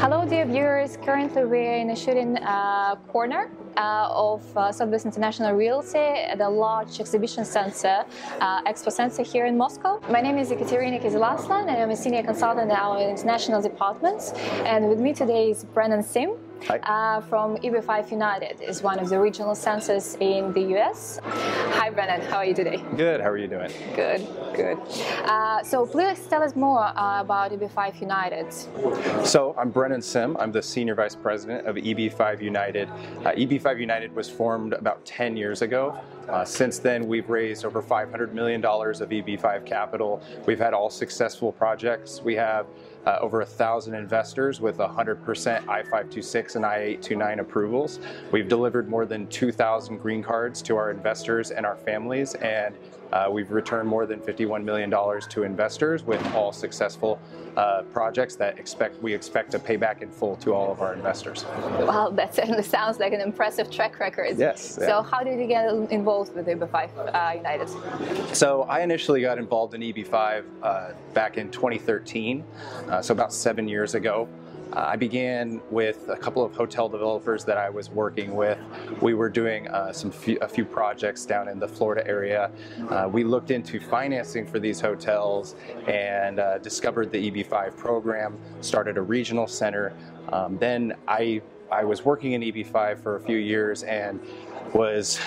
Hello, dear viewers. Currently, we're in a shooting uh, corner uh, of uh, Sotheby's International Realty at the large exhibition center, uh, Expo Center here in Moscow. My name is Ekaterina Kizilaslan, and I'm a senior consultant in our international department. And with me today is Brennan Sim. Uh, from EB5 United is one of the regional centers in the US. Hi, Brennan. How are you today? Good. How are you doing? Good. Good. Uh, so please tell us more uh, about EB5 United. So I'm Brennan Sim. I'm the senior vice president of EB5 United. Uh, EB5 United was formed about 10 years ago. Uh, since then, we've raised over $500 million of EB5 capital. We've had all successful projects. We have uh, over a thousand investors with 100% I-526 and I-829 approvals. We've delivered more than 2,000 green cards to our investors and our families, and uh, we've returned more than $51 million to investors with all successful uh, projects that expect we expect to pay back in full to all of our investors. Well, that certainly sounds like an impressive track record. Yes. So yeah. how did you get involved with EB5 uh, United? So I initially got involved in EB5 uh, back in 2013, uh, so about seven years ago. Uh, I began with a couple of hotel developers that I was working with. We were doing uh, some a few projects down in the Florida area. Uh, we looked into financing for these hotels and uh, discovered the EB5 program, started a regional center. Um, then I I was working in EB5 for a few years and was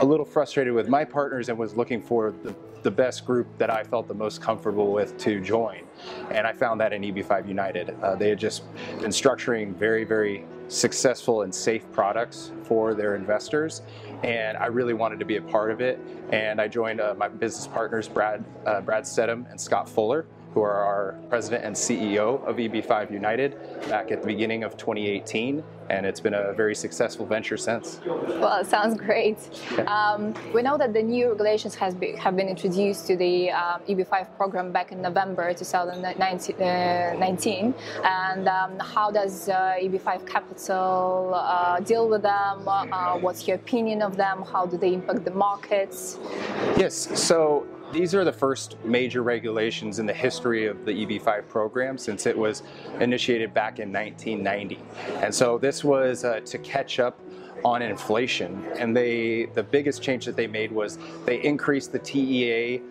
a little frustrated with my partners and was looking for the, the best group that I felt the most comfortable with to join. And I found that in EB5 United. Uh, they had just been structuring very, very successful and safe products for their investors. And I really wanted to be a part of it. And I joined uh, my business partners, Brad, uh, Brad Stedham and Scott Fuller who are our president and CEO of EB5 United back at the beginning of 2018, and it's been a very successful venture since. Well, it sounds great. Yeah. Um, we know that the new regulations has be, have been introduced to the uh, EB5 program back in November 2019, uh, and um, how does uh, EB5 Capital uh, deal with them? Uh, what's your opinion of them? How do they impact the markets? Yes, so these are the first major regulations in the history of the EB5 program since it was initiated back in 1990. And so this was uh, to catch up on inflation. And they, the biggest change that they made was they increased the TEA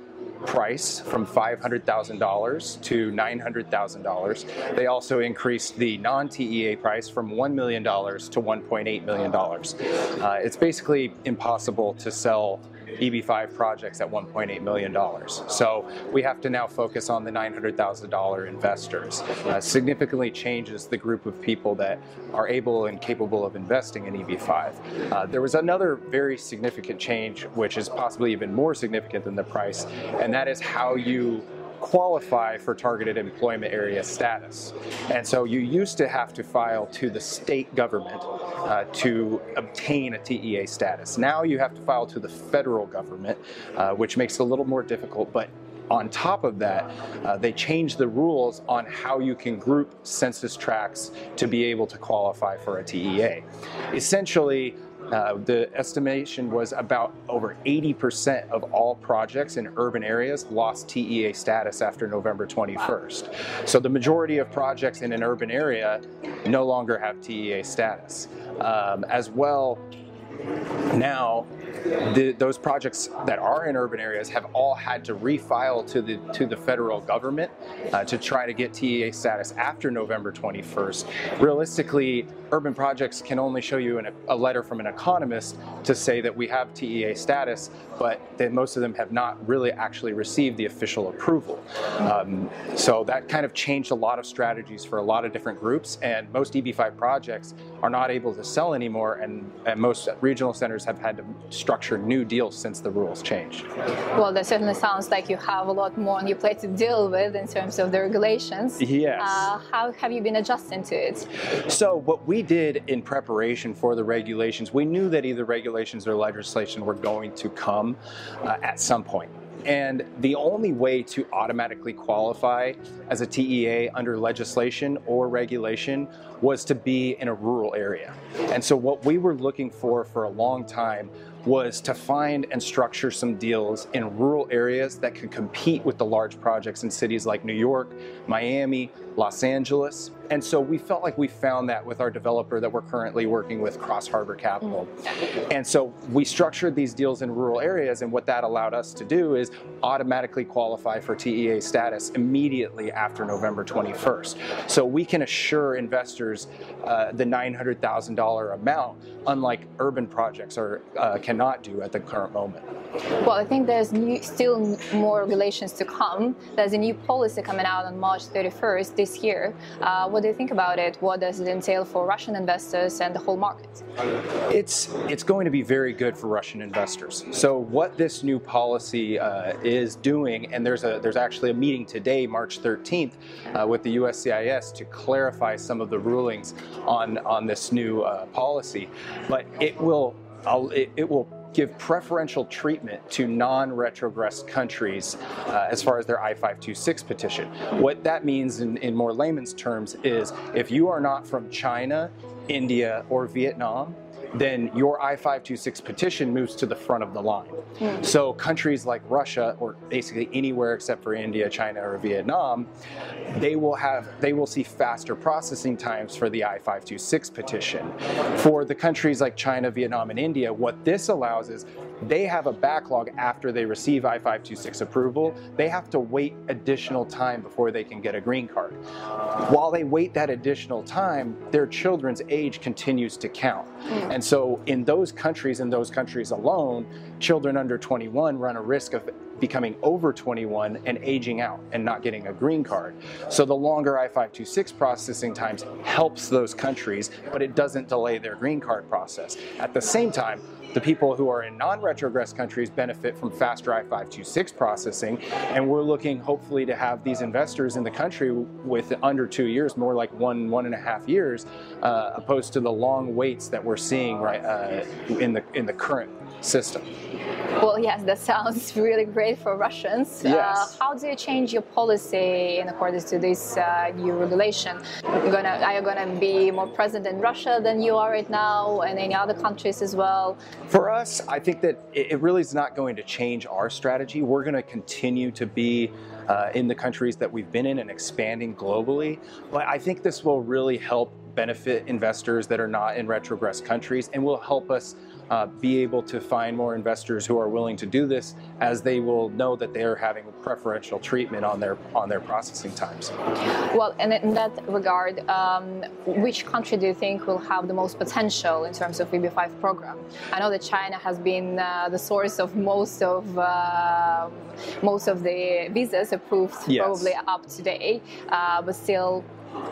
price from $500,000 to $900,000. They also increased the non-TEA price from $1 million to $1.8 million. Uh, it's basically impossible to sell EB5 projects at $1.8 million. So we have to now focus on the $900,000 investors. Uh, significantly changes the group of people that are able and capable of investing in EB5. Uh, there was another very significant change, which is possibly even more significant than the price, and that is how you qualify for targeted employment area status. And so you used to have to file to the state government uh, to obtain a TEA status. Now you have to file to the federal government, uh, which makes it a little more difficult, but on top of that, uh, they changed the rules on how you can group census tracts to be able to qualify for a TEA. Essentially, uh, the estimation was about over 80% of all projects in urban areas lost TEA status after November 21st. So the majority of projects in an urban area no longer have TEA status. Um, as well, now the, those projects that are in urban areas have all had to refile to the to the federal government uh, to try to get TEA status after November 21st. Realistically, urban projects can only show you an, a letter from an economist to say that we have TEA status, but that most of them have not really actually received the official approval. Um, so that kind of changed a lot of strategies for a lot of different groups, and most EB5 projects are not able to sell anymore, and, and most regional centers have had to structure new deals since the rules changed. Well, that certainly sounds like you have a lot more on your plate to deal with in terms of the regulations. Yes. Uh, how have you been adjusting to it? So what we did in preparation for the regulations, we knew that either regulations or legislation were going to come uh, at some point. And the only way to automatically qualify as a TEA under legislation or regulation was to be in a rural area. And so what we were looking for for a long time was to find and structure some deals in rural areas that could compete with the large projects in cities like New York, Miami, Los Angeles. And so we felt like we found that with our developer that we're currently working with, Cross Harbor Capital. And so we structured these deals in rural areas, and what that allowed us to do is automatically qualify for TEA status immediately after November 21st. So we can assure investors uh, the $900,000 amount, unlike urban projects are, uh, cannot do at the current moment. Well, I think there's new, still more regulations to come. There's a new policy coming out on March 31st this year. Uh, what do you think about it? What does it entail for Russian investors and the whole market? It's it's going to be very good for Russian investors. So what this new policy uh, is doing, and there's a there's actually a meeting today, March 13th, uh, with the USCIS to clarify some of the rulings on on this new uh, policy. But it will it, it will give preferential treatment to non-retrogressed countries uh, as far as their I-526 petition. What that means in, in more layman's terms is if you are not from China, India, or Vietnam, then your I-526 petition moves to the front of the line. Mm. So countries like Russia, or basically anywhere except for India, China, or Vietnam, they will have they will see faster processing times for the I-526 petition. For the countries like China, Vietnam, and India, what this allows is they have a backlog after they receive I-526 approval. They have to wait additional time before they can get a green card. While they wait that additional time, their children's age continues to count. Mm. And so in those countries, in those countries alone, children under 21 run a risk of becoming over 21 and aging out and not getting a green card. So the longer I-526 processing times helps those countries, but it doesn't delay their green card process. At the same time, the people who are in non-retrogress countries benefit from faster I-526 processing, and we're looking hopefully to have these investors in the country with under two years, more like one, one and a half years, uh, opposed to the long waits that we're seeing right uh, in the in the current system. Well, yes, that sounds really great for Russians. Uh, yes. Uh, how do you change your policy in accordance to this uh, new regulation? Gonna, are you going to be more present in Russia than you are right now and any other countries as well? For us, I think that it really is not going to change our strategy. We're going to continue to be uh, in the countries that we've been in and expanding globally. But I think this will really help benefit investors that are not in retrogress countries and will help us uh, be able to find more investors who are willing to do this as they will know that they are having preferential treatment on their on their processing times. Well, and in that regard, um, which country do you think will have the most potential in terms of EB5 program? I know that China has been uh, the source of most of uh, most of the visas approved yes. probably up to date, uh, but still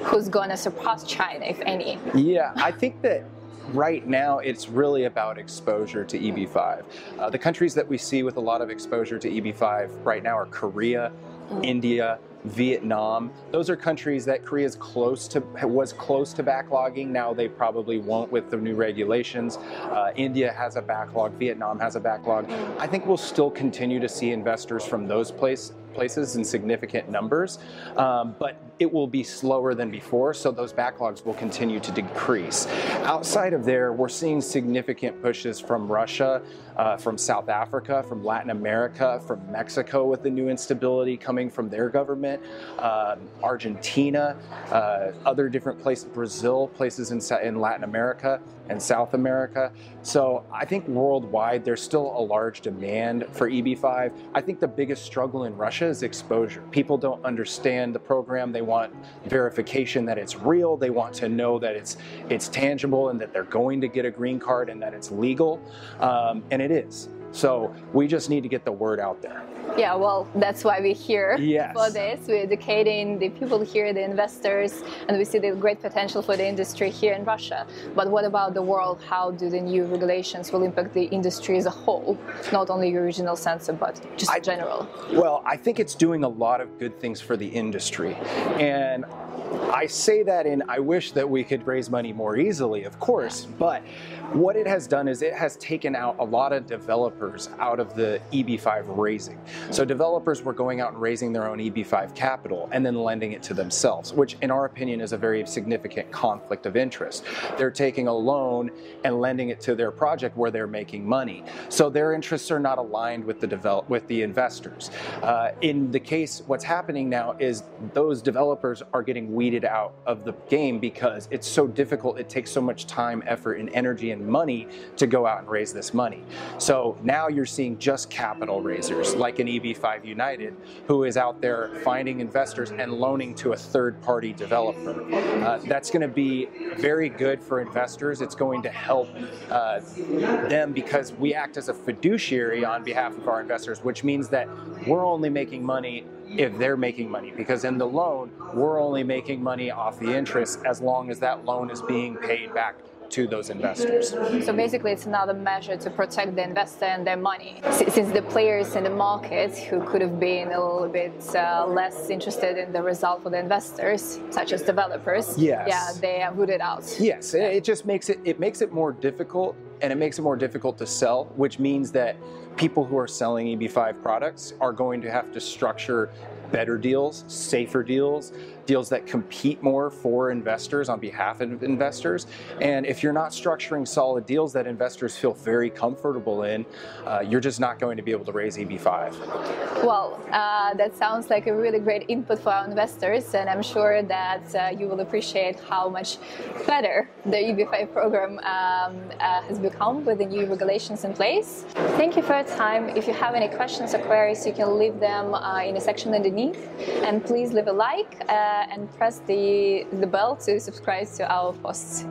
who's going to surpass China, if any? Yeah, I think that right now it's really about exposure to EB5. Uh, the countries that we see with a lot of exposure to EB5 right now are Korea, mm. India, Vietnam. Those are countries that Korea is close to was close to backlogging. Now they probably won't with the new regulations. Uh, India has a backlog. Vietnam has a backlog. I think we'll still continue to see investors from those place, places in significant numbers, um, but it will be slower than before, so those backlogs will continue to decrease. Outside of there, we're seeing significant pushes from Russia, uh, from South Africa, from Latin America, from Mexico with the new instability coming from their government, uh, Argentina, uh, other different places, Brazil, places in, in Latin America and South America. So I think worldwide there's still a large demand for EB5. I think the biggest struggle in Russia is exposure. People don't understand the program. They want verification that it's real. They want to know that it's it's tangible and that they're going to get a green card and that it's legal. Um, and it is. So we just need to get the word out there. Yeah, well, that's why we're here yes. for this. We're educating the people here, the investors, and we see the great potential for the industry here in Russia. But what about the world? How do the new regulations will impact the industry as a whole, not only your regional center, but just I, in general? Well, I think it's doing a lot of good things for the industry. And I say that in I wish that we could raise money more easily, of course, but what it has done is it has taken out a lot of developers out of the EB5 raising. So developers were going out and raising their own EB5 capital and then lending it to themselves, which in our opinion is a very significant conflict of interest. They're taking a loan and lending it to their project where they're making money. So their interests are not aligned with the develop with the investors. Uh, in the case, what's happening now is those developers are getting weeded traded out of the game because it's so difficult. It takes so much time, effort, and energy and money to go out and raise this money. So now you're seeing just capital raisers like an EB5 United who is out there finding investors and loaning to a third party developer. Uh, that's going to be very good for investors. It's going to help uh, them because we act as a fiduciary on behalf of our investors, which means that we're only making money if they're making money because in the loan we're only making money off the interest as long as that loan is being paid back to those investors. So basically, it's another measure to protect the investor and their money. Since the players in the market who could have been a little bit uh, less interested in the result for the investors, such as developers, yes. yeah, they are rooted out. Yes, it just makes it it makes it more difficult, and it makes it more difficult to sell, which means that people who are selling EB5 products are going to have to structure better deals, safer deals, deals that compete more for investors on behalf of investors. And if you're not structuring solid deals that investors feel very comfortable in, uh, you're just not going to be able to raise EB5. Well, uh, that sounds like a really great input for our investors, and I'm sure that uh, you will appreciate how much better the EB5 program um, uh, has become with the new regulations in place. Thank you for your time. If you have any questions or queries, you can leave them uh, in the section underneath and please leave a like uh, and press the, the bell to subscribe to our posts.